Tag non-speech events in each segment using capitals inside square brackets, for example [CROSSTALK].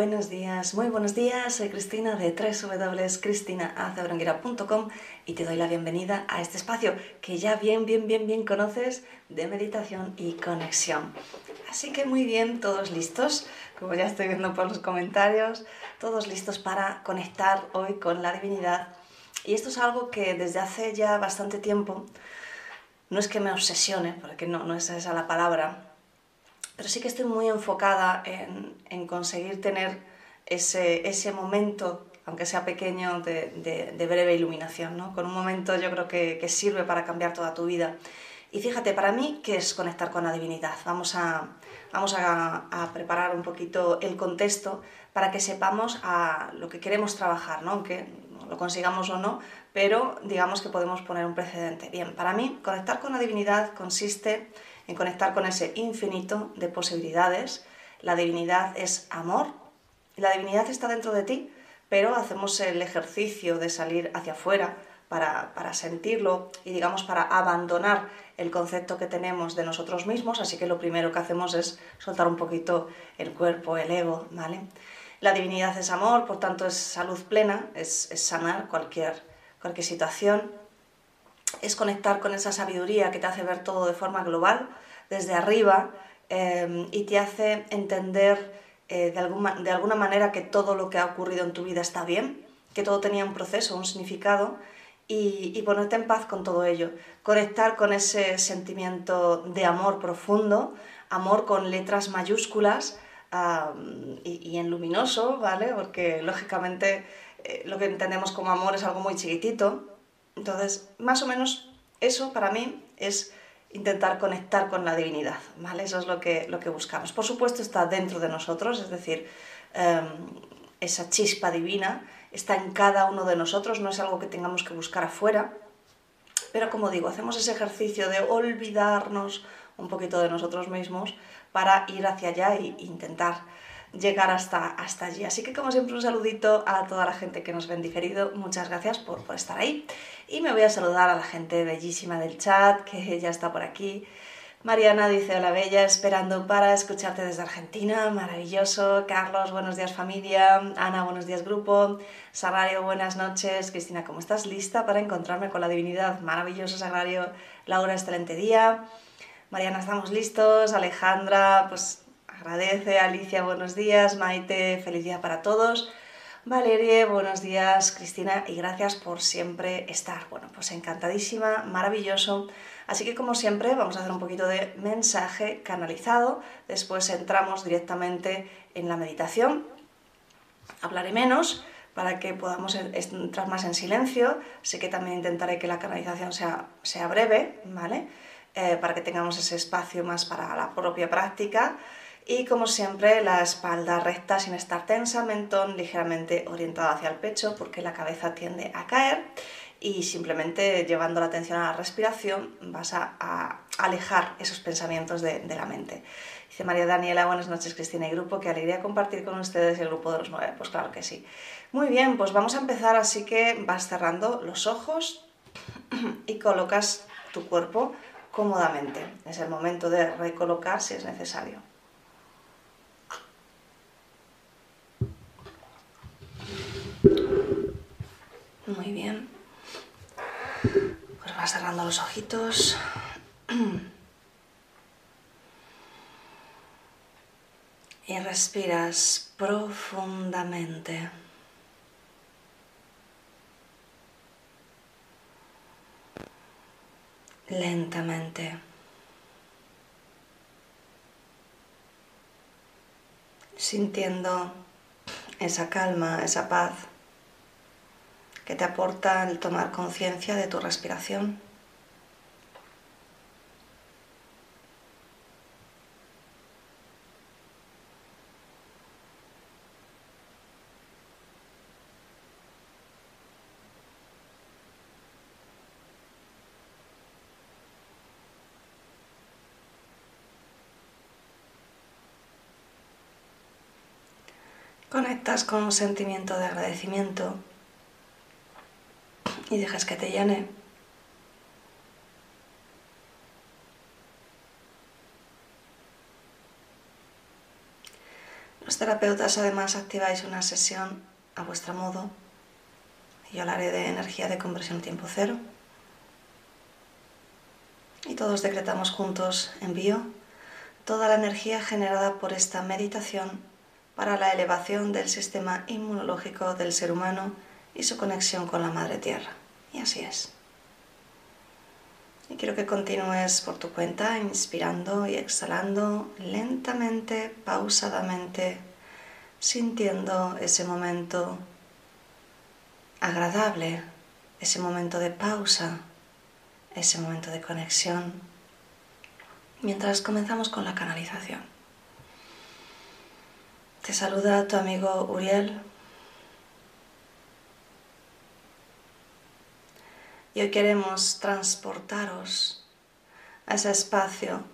Buenos días, muy buenos días. Soy Cristina de www.cristinaacebrunguera.com y te doy la bienvenida a este espacio que ya bien, bien, bien, bien conoces de meditación y conexión. Así que muy bien, todos listos, como ya estoy viendo por los comentarios, todos listos para conectar hoy con la divinidad. Y esto es algo que desde hace ya bastante tiempo, no es que me obsesione, porque no, no es esa la palabra, pero sí que estoy muy enfocada en, conseguir tener ese, momento, aunque sea pequeño, de, breve iluminación, ¿no? Con un momento yo creo que, sirve para cambiar toda tu vida. Y fíjate, para mí, ¿qué es conectar con la divinidad? Vamos a, vamos a, a preparar un poquito el contexto para que sepamos a lo que queremos trabajar, ¿no? aunque lo consigamos o no, pero digamos que podemos poner un precedente. Bien, para mí conectar con la divinidad consiste en conectar con ese infinito de posibilidades. La divinidad es amor, la divinidad está dentro de ti, pero hacemos el ejercicio de salir hacia afuera para, para, sentirlo y digamos para abandonar el concepto que tenemos de nosotros mismos, así que lo primero que hacemos es soltar un poquito el cuerpo, el ego, ¿vale? La divinidad es amor, por tanto es salud plena, es, es sanar cualquier, cualquier situación, es conectar con esa sabiduría que te hace ver todo de forma global, desde arriba, eh, y te hace entender eh, de, alguna, de alguna manera que todo lo que ha ocurrido en tu vida está bien, que todo tenía un proceso, un significado, y, y, ponerte en paz con todo ello. Conectar con ese sentimiento de amor profundo, amor con letras mayúsculas, y, y, en luminoso, ¿vale? Porque lógicamente eh, lo que entendemos como amor es algo muy chiquitito. Entonces, más o menos eso para mí es intentar conectar con la divinidad, ¿vale? Eso es lo que, lo que buscamos. Por supuesto está dentro de nosotros, es decir, eh, esa chispa divina está en cada uno de nosotros, no es algo que tengamos que buscar afuera, pero como digo, hacemos ese ejercicio de olvidarnos un poquito de nosotros mismos para ir hacia allá e intentar llegar hasta, hasta allí. Así que como siempre un saludito a toda la gente que nos ven diferido, muchas gracias por, por estar ahí. Y me voy a saludar a la gente bellísima del chat que ya está por aquí. Mariana dice, hola bella, esperando para escucharte desde Argentina, maravilloso. Carlos, buenos días familia. Ana, buenos días grupo. Sagrario, buenas noches. Cristina, ¿cómo estás? ¿Lista para encontrarme con la divinidad? Maravilloso Sagrario. Laura, excelente día. Mariana, estamos listos. Alejandra, pues agradece. Alicia, buenos días. Maite, feliz día para todos. Valerie, buenos días. Cristina, y gracias por siempre estar. Bueno, pues encantadísima, maravilloso. Así que como siempre vamos a hacer un poquito de mensaje canalizado. Después entramos directamente en la meditación. Hablaré menos para que podamos entrar más en silencio. Sé que también intentaré que la canalización sea, sea breve, ¿vale? eh, para que tengamos ese espacio más para la propia práctica. Y como siempre, la espalda recta sin estar tensa, mentón ligeramente orientado hacia el pecho porque la cabeza tiende a caer y simplemente llevando la atención a la respiración vas a, alejar esos pensamientos de, de, la mente. Dice María Daniela, buenas noches Cristina y grupo, qué alegría compartir con ustedes el grupo de los nueve. Pues claro que sí. Muy bien, pues vamos a empezar así que vas cerrando los ojos [CLEARS THROAT] y colocas tu cuerpo cómodamente. Es el momento de recolocar si es necesario. Muy bien. Pues vas cerrando los ojitos. Y respiras profundamente. lentamente. Sintiendo esa calma, esa paz que te aporta el tomar conciencia de tu respiración. Conectas con un sentimiento de agradecimiento y dejas que te llene. Los terapeutas además activáis una sesión a vuestro modo. Yo hablaré de energía de conversión tiempo cero. Y todos decretamos juntos, envío toda la energía generada por esta meditación para la elevación del sistema inmunológico del ser humano y su conexión con la Madre Tierra. Y así es. Y quiero que continúes por tu cuenta, inspirando y exhalando lentamente, pausadamente, sintiendo ese momento agradable, ese momento de pausa, ese momento de conexión, mientras comenzamos con la canalización. Te saluda tu amigo Uriel. Y hoy queremos transportaros a ese espacio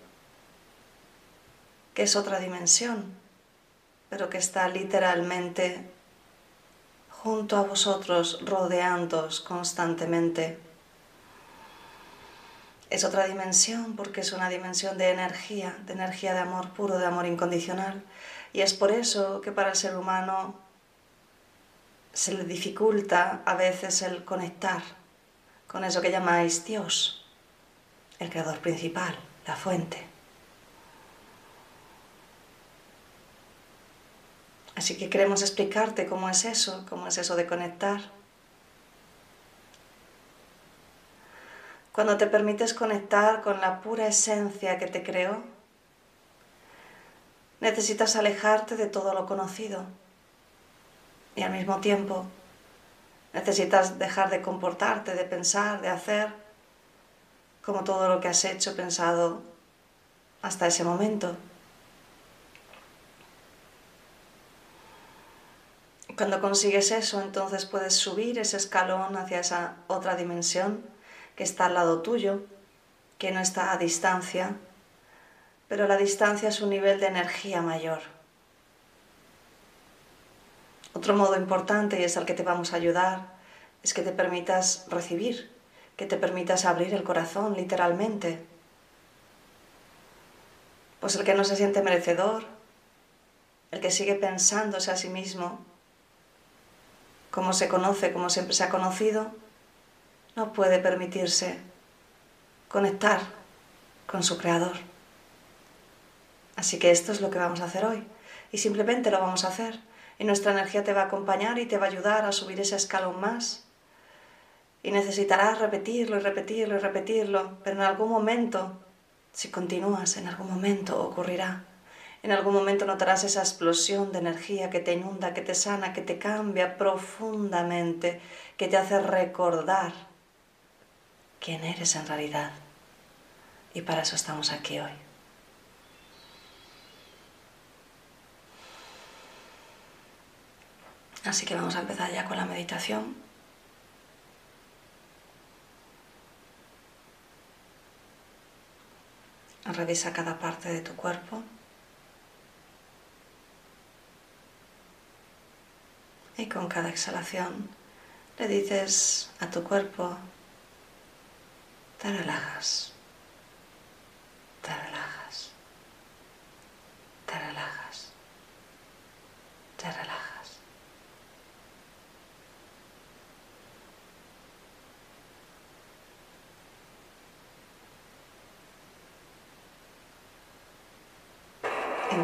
que es otra dimensión, pero que está literalmente junto a vosotros, rodeándoos constantemente. Es otra dimensión porque es una dimensión de energía, de energía de amor puro, de amor incondicional. Y es por eso que para el ser humano se le dificulta a veces el conectar con eso que llamáis Dios, el creador principal, la fuente. Así que queremos explicarte cómo es eso, cómo es eso de conectar. Cuando te permites conectar con la pura esencia que te creó, necesitas alejarte de todo lo conocido y al mismo tiempo necesitas dejar de comportarte, de pensar, de hacer como todo lo que has hecho, pensado hasta ese momento. Cuando consigues eso, entonces puedes subir ese escalón hacia esa otra dimensión que está al lado tuyo, que no está a distancia, pero la distancia es un nivel de energía mayor. Otro modo importante, y es al que te vamos a ayudar, es que te permitas recibir, que te permitas abrir el corazón literalmente. Pues el que no se siente merecedor, el que sigue pensándose a sí mismo, como se conoce, como siempre se ha conocido, no puede permitirse conectar con su creador. Así que esto es lo que vamos a hacer hoy. Y simplemente lo vamos a hacer. Y nuestra energía te va a acompañar y te va a ayudar a subir ese escalón más. Y necesitarás repetirlo y repetirlo y repetirlo. Pero en algún momento, si continúas, en algún momento ocurrirá. En algún momento notarás esa explosión de energía que te inunda, que te sana, que te cambia profundamente, que te hace recordar quién eres en realidad. Y para eso estamos aquí hoy. Así que vamos a empezar ya con la meditación. Revisa cada parte de tu cuerpo. Y con cada exhalación le dices a tu cuerpo, te relajas, te relajas, te relajas, te relajas.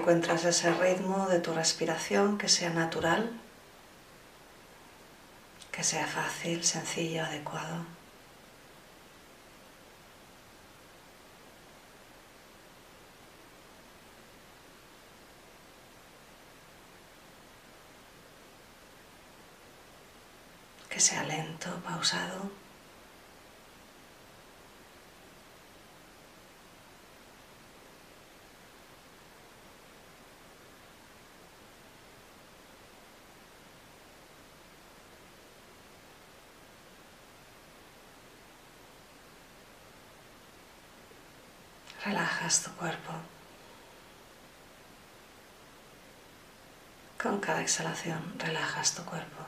encuentras ese ritmo de tu respiración que sea natural, que sea fácil, sencillo, adecuado. Que sea lento, pausado. Relajas tu cuerpo. Con cada exhalación relajas tu cuerpo.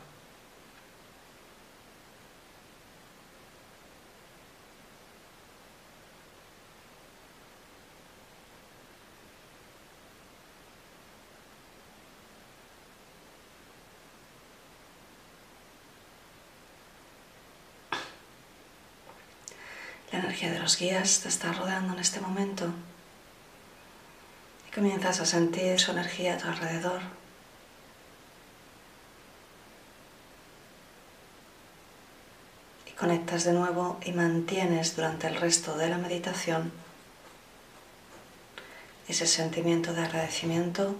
La de los guías te está rodeando en este momento y comienzas a sentir su energía a tu alrededor. Y conectas de nuevo y mantienes durante el resto de la meditación ese sentimiento de agradecimiento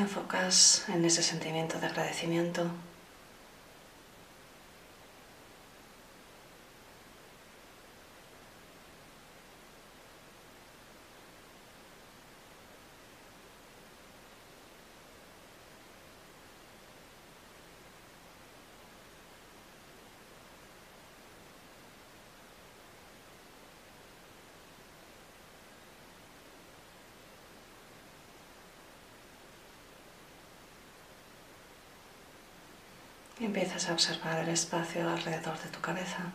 enfocas en ese sentimiento de agradecimiento. Empiezas a observar el espacio alrededor de tu cabeza.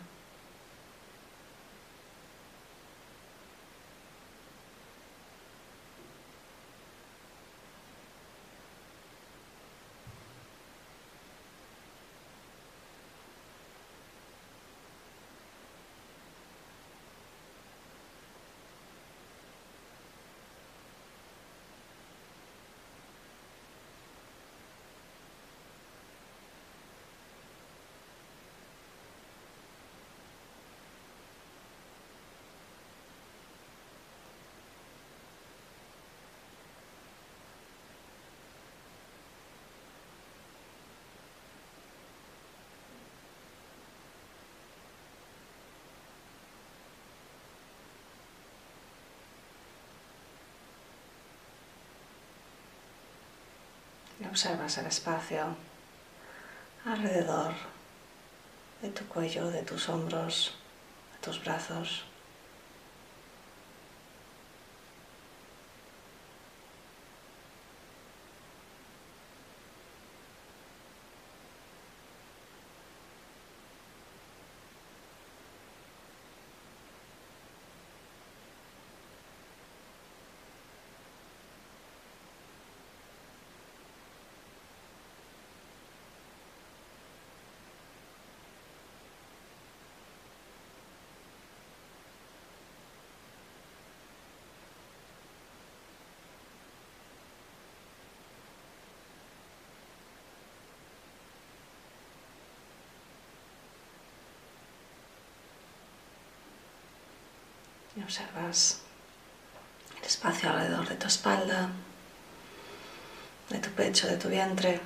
Y observas el espacio alrededor de tu cuello, de tus hombros, de tus brazos. Observas el espacio alrededor de tu espalda, de tu pecho, de tu vientre.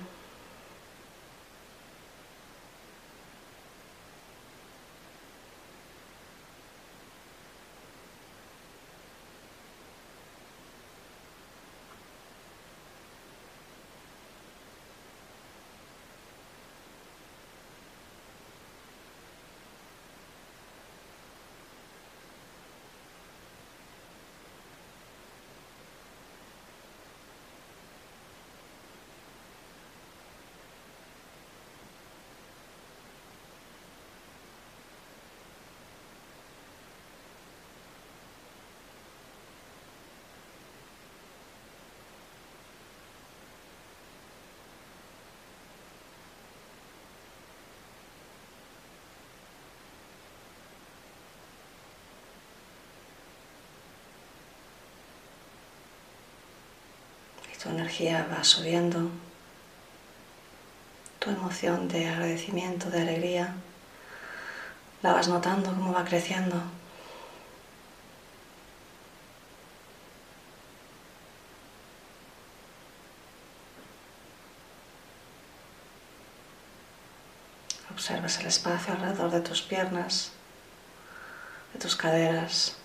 Tu energía va subiendo, tu emoción de agradecimiento, de alegría, la vas notando cómo va creciendo. Observas el espacio alrededor de tus piernas, de tus caderas.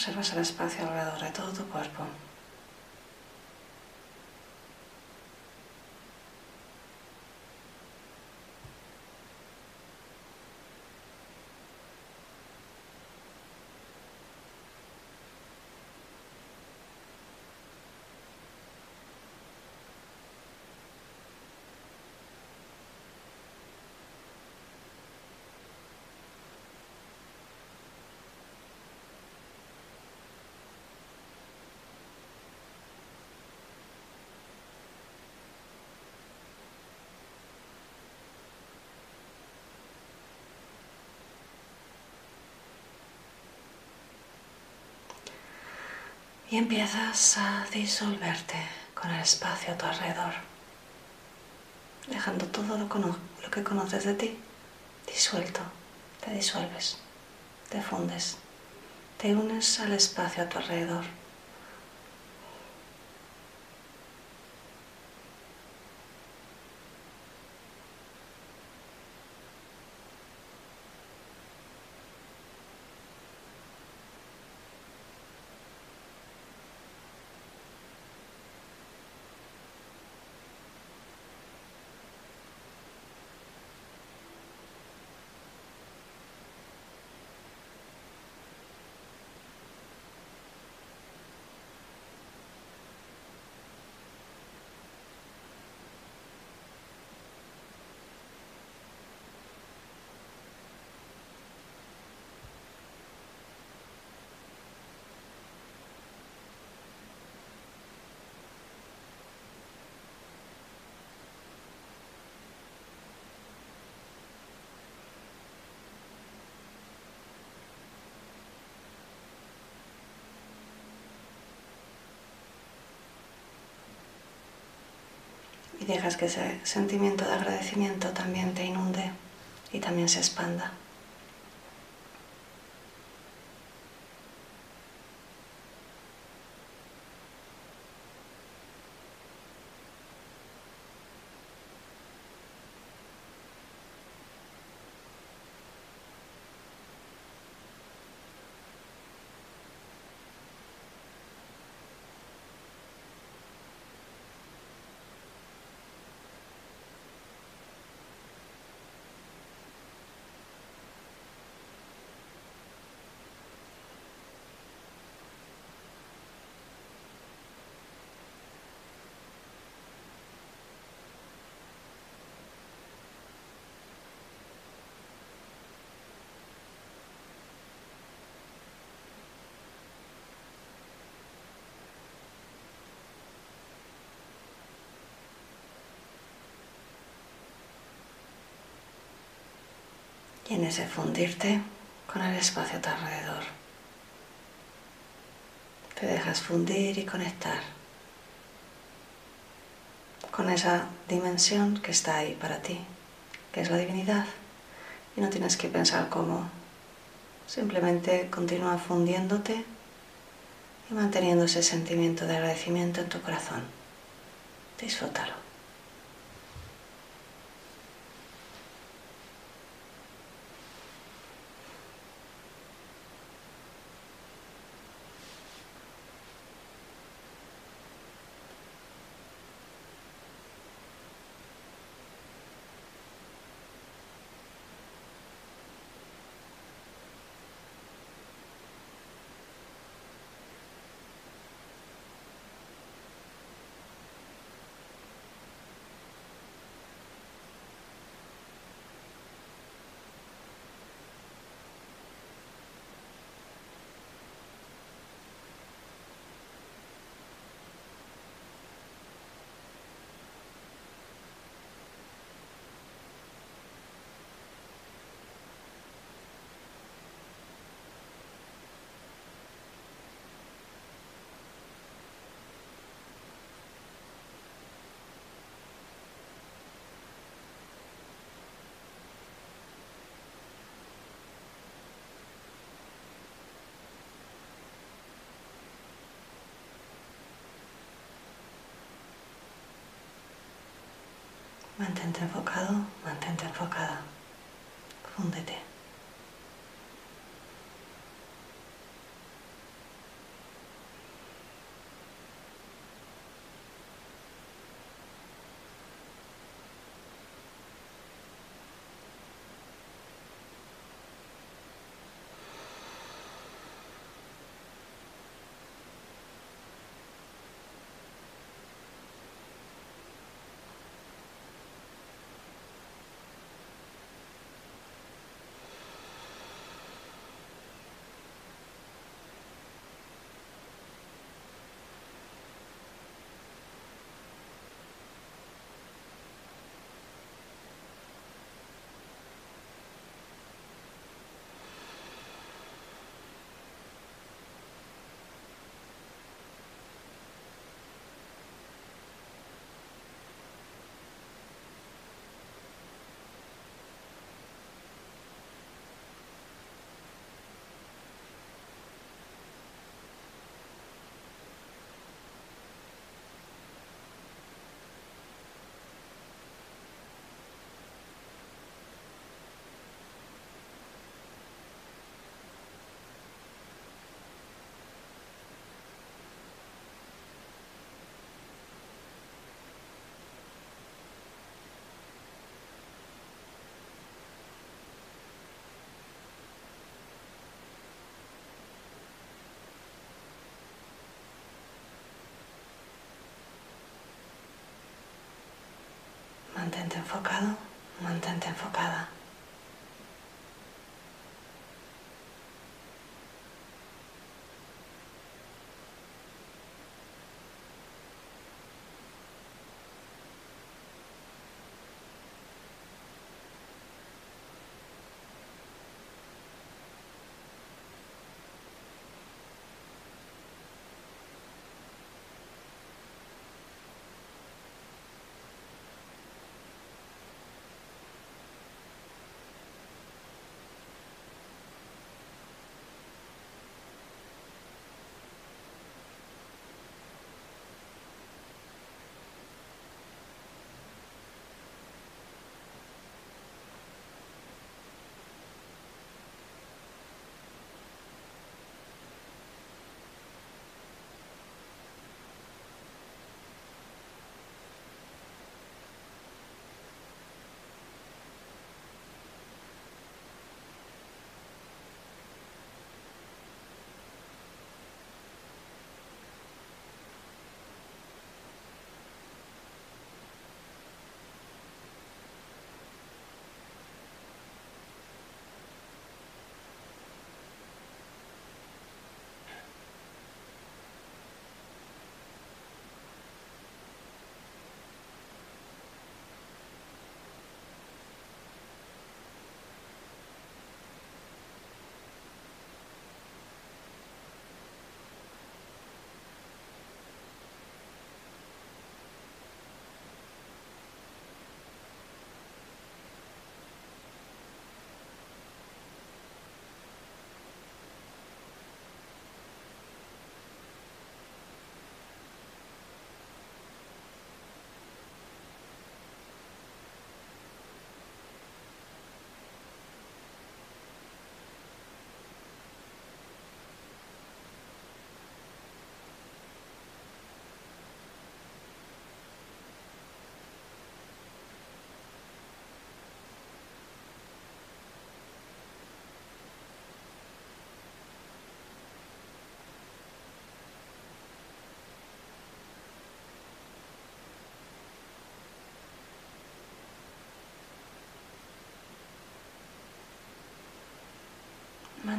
Observas el espacio alrededor de todo tu cuerpo. Y empiezas a disolverte con el espacio a tu alrededor, dejando todo lo, lo que conoces de ti disuelto, te disuelves, te fundes, te unes al espacio a tu alrededor. Dejas que ese sentimiento de agradecimiento también te inunde y también se expanda. Y en ese fundirte con el espacio a tu alrededor. Te dejas fundir y conectar con esa dimensión que está ahí para ti, que es la divinidad. Y no tienes que pensar cómo. Simplemente continúa fundiéndote y manteniendo ese sentimiento de agradecimiento en tu corazón. Disfrútalo. Mantente enfocado, mantente enfocada. Fúndete. Mantente enfocado, mantente enfocada.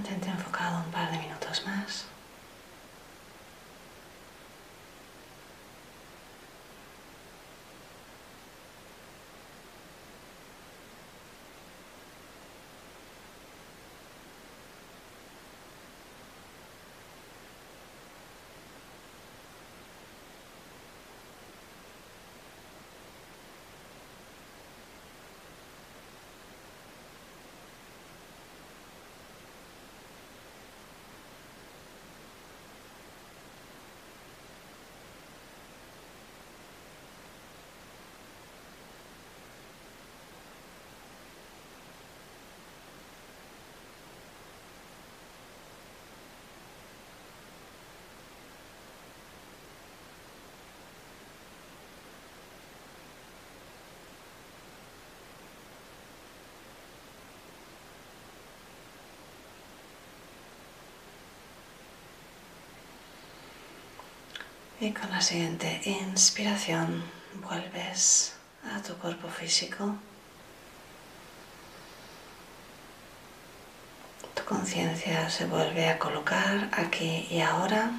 Mantente enfocado un par de minutos más. Y con la siguiente inspiración vuelves a tu cuerpo físico. Tu conciencia se vuelve a colocar aquí y ahora.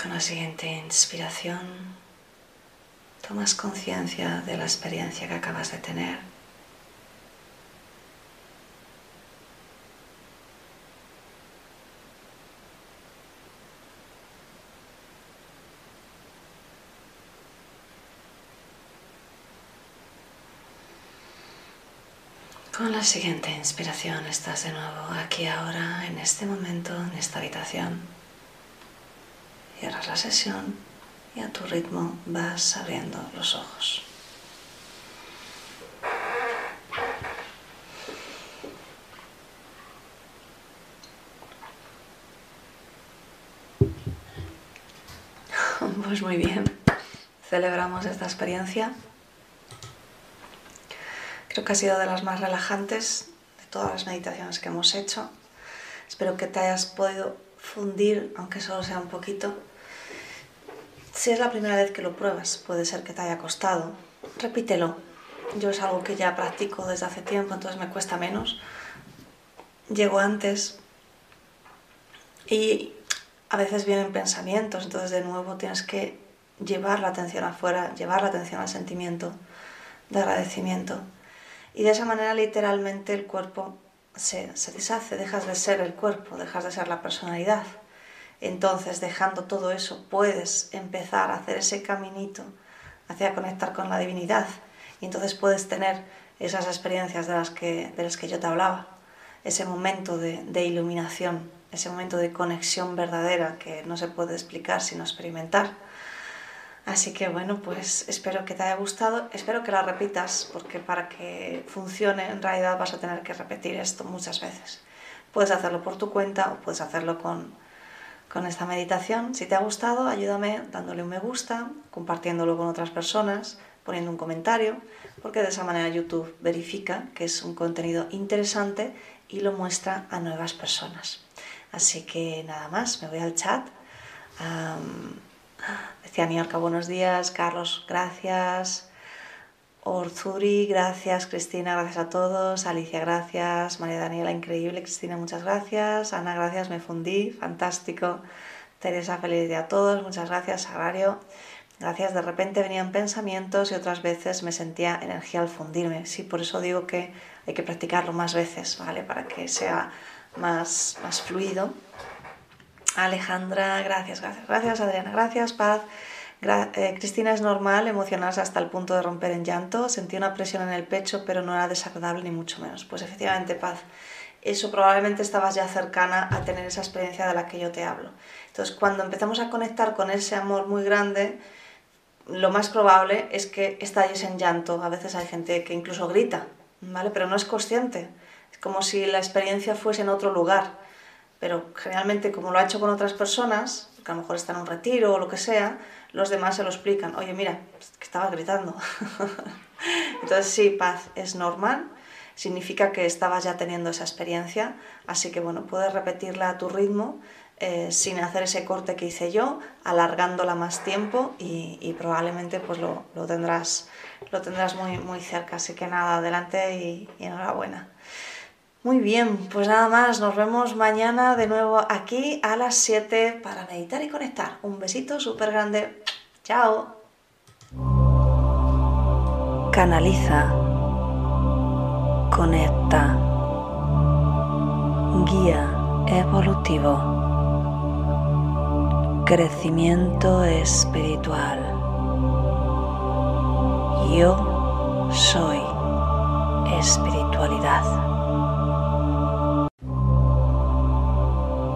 Con la siguiente inspiración tomas conciencia de la experiencia que acabas de tener. Con la siguiente inspiración estás de nuevo aquí ahora, en este momento, en esta habitación. Cierras la sesión y a tu ritmo vas abriendo los ojos. [LAUGHS] Pues muy bien, celebramos esta experiencia Creo que ha sido de las más relajantes de todas las meditaciones que hemos hecho. Espero que te hayas podido fundir, aunque solo sea un poquito. Si es la primera vez que lo pruebas, puede ser que te haya costado. Repítelo. Yo es algo que ya practico desde hace tiempo, entonces me cuesta menos. Llego antes y a veces vienen pensamientos, entonces de nuevo tienes que llevar la atención afuera, llevar la atención al sentimiento de agradecimiento y de esa manera literalmente el cuerpo se, se deshace, dejas de ser el cuerpo, dejas de ser la personalidad. Entonces, dejando todo eso, puedes empezar a hacer ese caminito hacia conectar con la divinidad. Y entonces puedes tener esas experiencias de las que, de las que yo te hablaba, ese momento de, de iluminación, ese momento de conexión verdadera que no se puede explicar sino experimentar. Así que bueno, pues espero que te haya gustado, espero que la repitas, porque para que funcione en realidad vas a tener que repetir esto muchas veces. Puedes hacerlo por tu cuenta o puedes hacerlo con, con esta meditación. Si te ha gustado, ayúdame dándole un me gusta, compartiéndolo con otras personas, poniendo un comentario, porque de esa manera YouTube verifica que es un contenido interesante y lo muestra a nuevas personas. Así que nada más, me voy al chat. Decía Niorca, buenos días. Carlos, gracias. Orzuri, gracias. Cristina, gracias a todos. Alicia, gracias. María Daniela, increíble. Cristina, muchas gracias. Ana, gracias. Me fundí. Fantástico. Teresa, feliz día a todos. Muchas gracias. Sagrario, gracias. De repente venían pensamientos y otras veces me sentía energía al fundirme. Sí, por eso digo que hay que practicarlo más veces, ¿vale? Para que sea más, más fluido. Alejandra, gracias, gracias, gracias. Adriana, gracias. Paz. Eh, Cristina es normal emocionarse hasta el punto de romper en llanto. Sentí una presión en el pecho, pero no era desagradable ni mucho menos. Pues efectivamente, Paz, eso probablemente estabas ya cercana a tener esa experiencia de la que yo te hablo. Entonces, cuando empezamos a conectar con ese amor muy grande, lo más probable es que estalles en llanto. A veces hay gente que incluso grita, ¿vale? Pero no es consciente. Es como si la experiencia fuese en otro lugar pero generalmente como lo ha hecho con otras personas, que a lo mejor está en un retiro o lo que sea, los demás se lo explican, oye mira, que estaba gritando. [LAUGHS] Entonces sí, paz es normal, significa que estabas ya teniendo esa experiencia, así que bueno, puedes repetirla a tu ritmo eh, sin hacer ese corte que hice yo, alargándola más tiempo y, probablemente pues lo, tendrás, lo tendrás muy, muy cerca. Así que nada, adelante y, y enhorabuena. Muy bien, pues nada más, nos vemos mañana de nuevo aquí a las 7 para meditar y conectar. Un besito súper grande. Chao. Canaliza. Conecta. Guía evolutivo. Crecimiento espiritual. Yo soy espiritualidad.